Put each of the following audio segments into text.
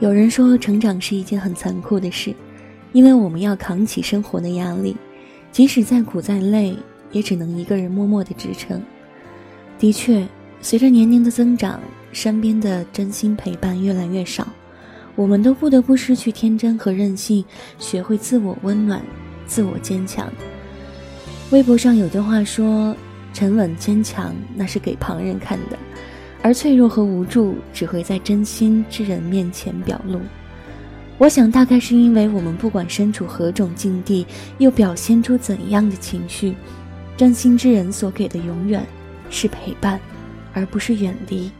有人说，成长是一件很残酷的事，因为我们要扛起生活的压力，即使再苦再累，也只能一个人默默的支撑。的确，随着年龄的增长，身边的真心陪伴越来越少，我们都不得不失去天真和任性，学会自我温暖、自我坚强。微博上有句话说：“沉稳坚强，那是给旁人看的。”而脆弱和无助只会在真心之人面前表露。我想，大概是因为我们不管身处何种境地，又表现出怎样的情绪，真心之人所给的永远是陪伴，而不是远离；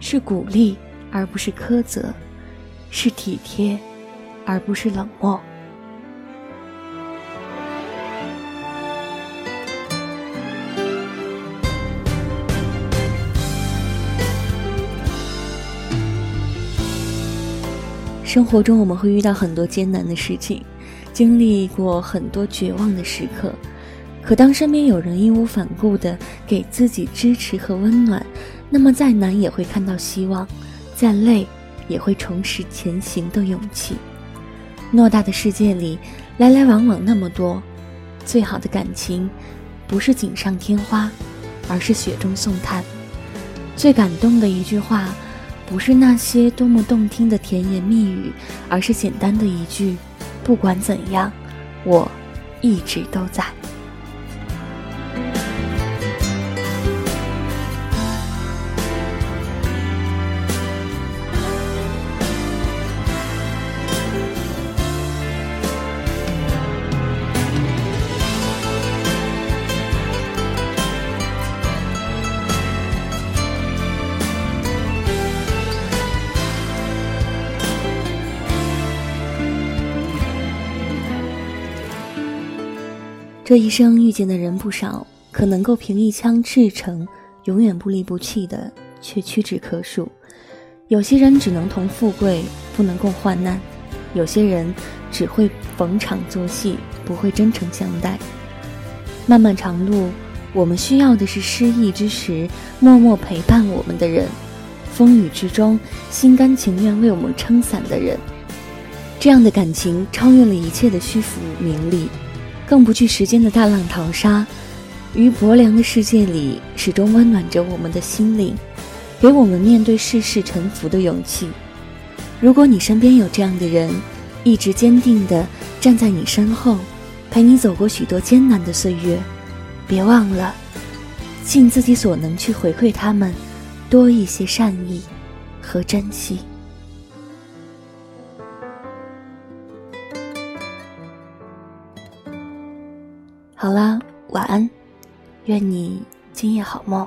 是鼓励，而不是苛责；是体贴，而不是冷漠。生活中我们会遇到很多艰难的事情，经历过很多绝望的时刻，可当身边有人义无反顾的给自己支持和温暖，那么再难也会看到希望，再累也会重拾前行的勇气。偌大的世界里，来来往往那么多，最好的感情，不是锦上添花，而是雪中送炭。最感动的一句话。不是那些多么动听的甜言蜜语，而是简单的一句：“不管怎样，我一直都在。”这一生遇见的人不少，可能够凭一腔赤诚，永远不离不弃的，却屈指可数。有些人只能同富贵，不能共患难；有些人只会逢场作戏，不会真诚相待。漫漫长路，我们需要的是失意之时默默陪伴我们的人，风雨之中心甘情愿为我们撑伞的人。这样的感情超越了一切的虚浮名利。更不惧时间的大浪淘沙，于薄凉的世界里，始终温暖着我们的心灵，给我们面对世事沉浮的勇气。如果你身边有这样的人，一直坚定地站在你身后，陪你走过许多艰难的岁月，别忘了，尽自己所能去回馈他们，多一些善意和珍惜。好啦，晚安，愿你今夜好梦。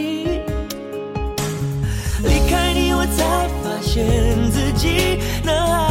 现自己那爱。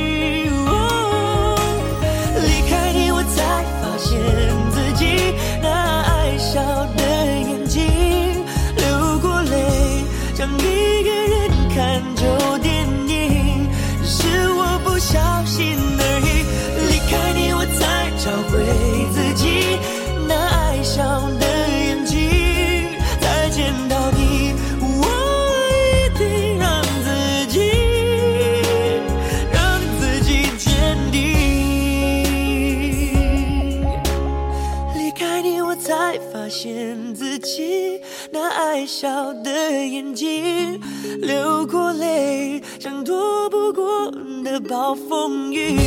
那爱笑的眼睛，流过泪，像躲不过的暴风雨，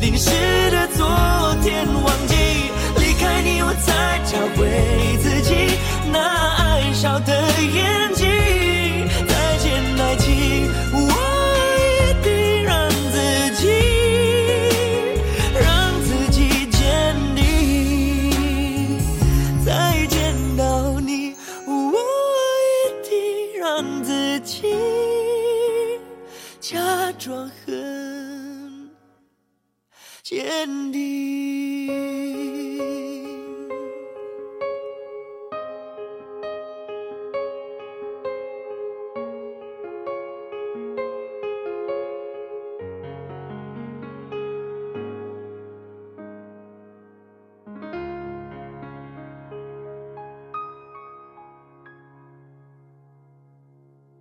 淋湿的昨天忘记。离开你，我才找回自己那爱笑的眼让自己假装很坚定。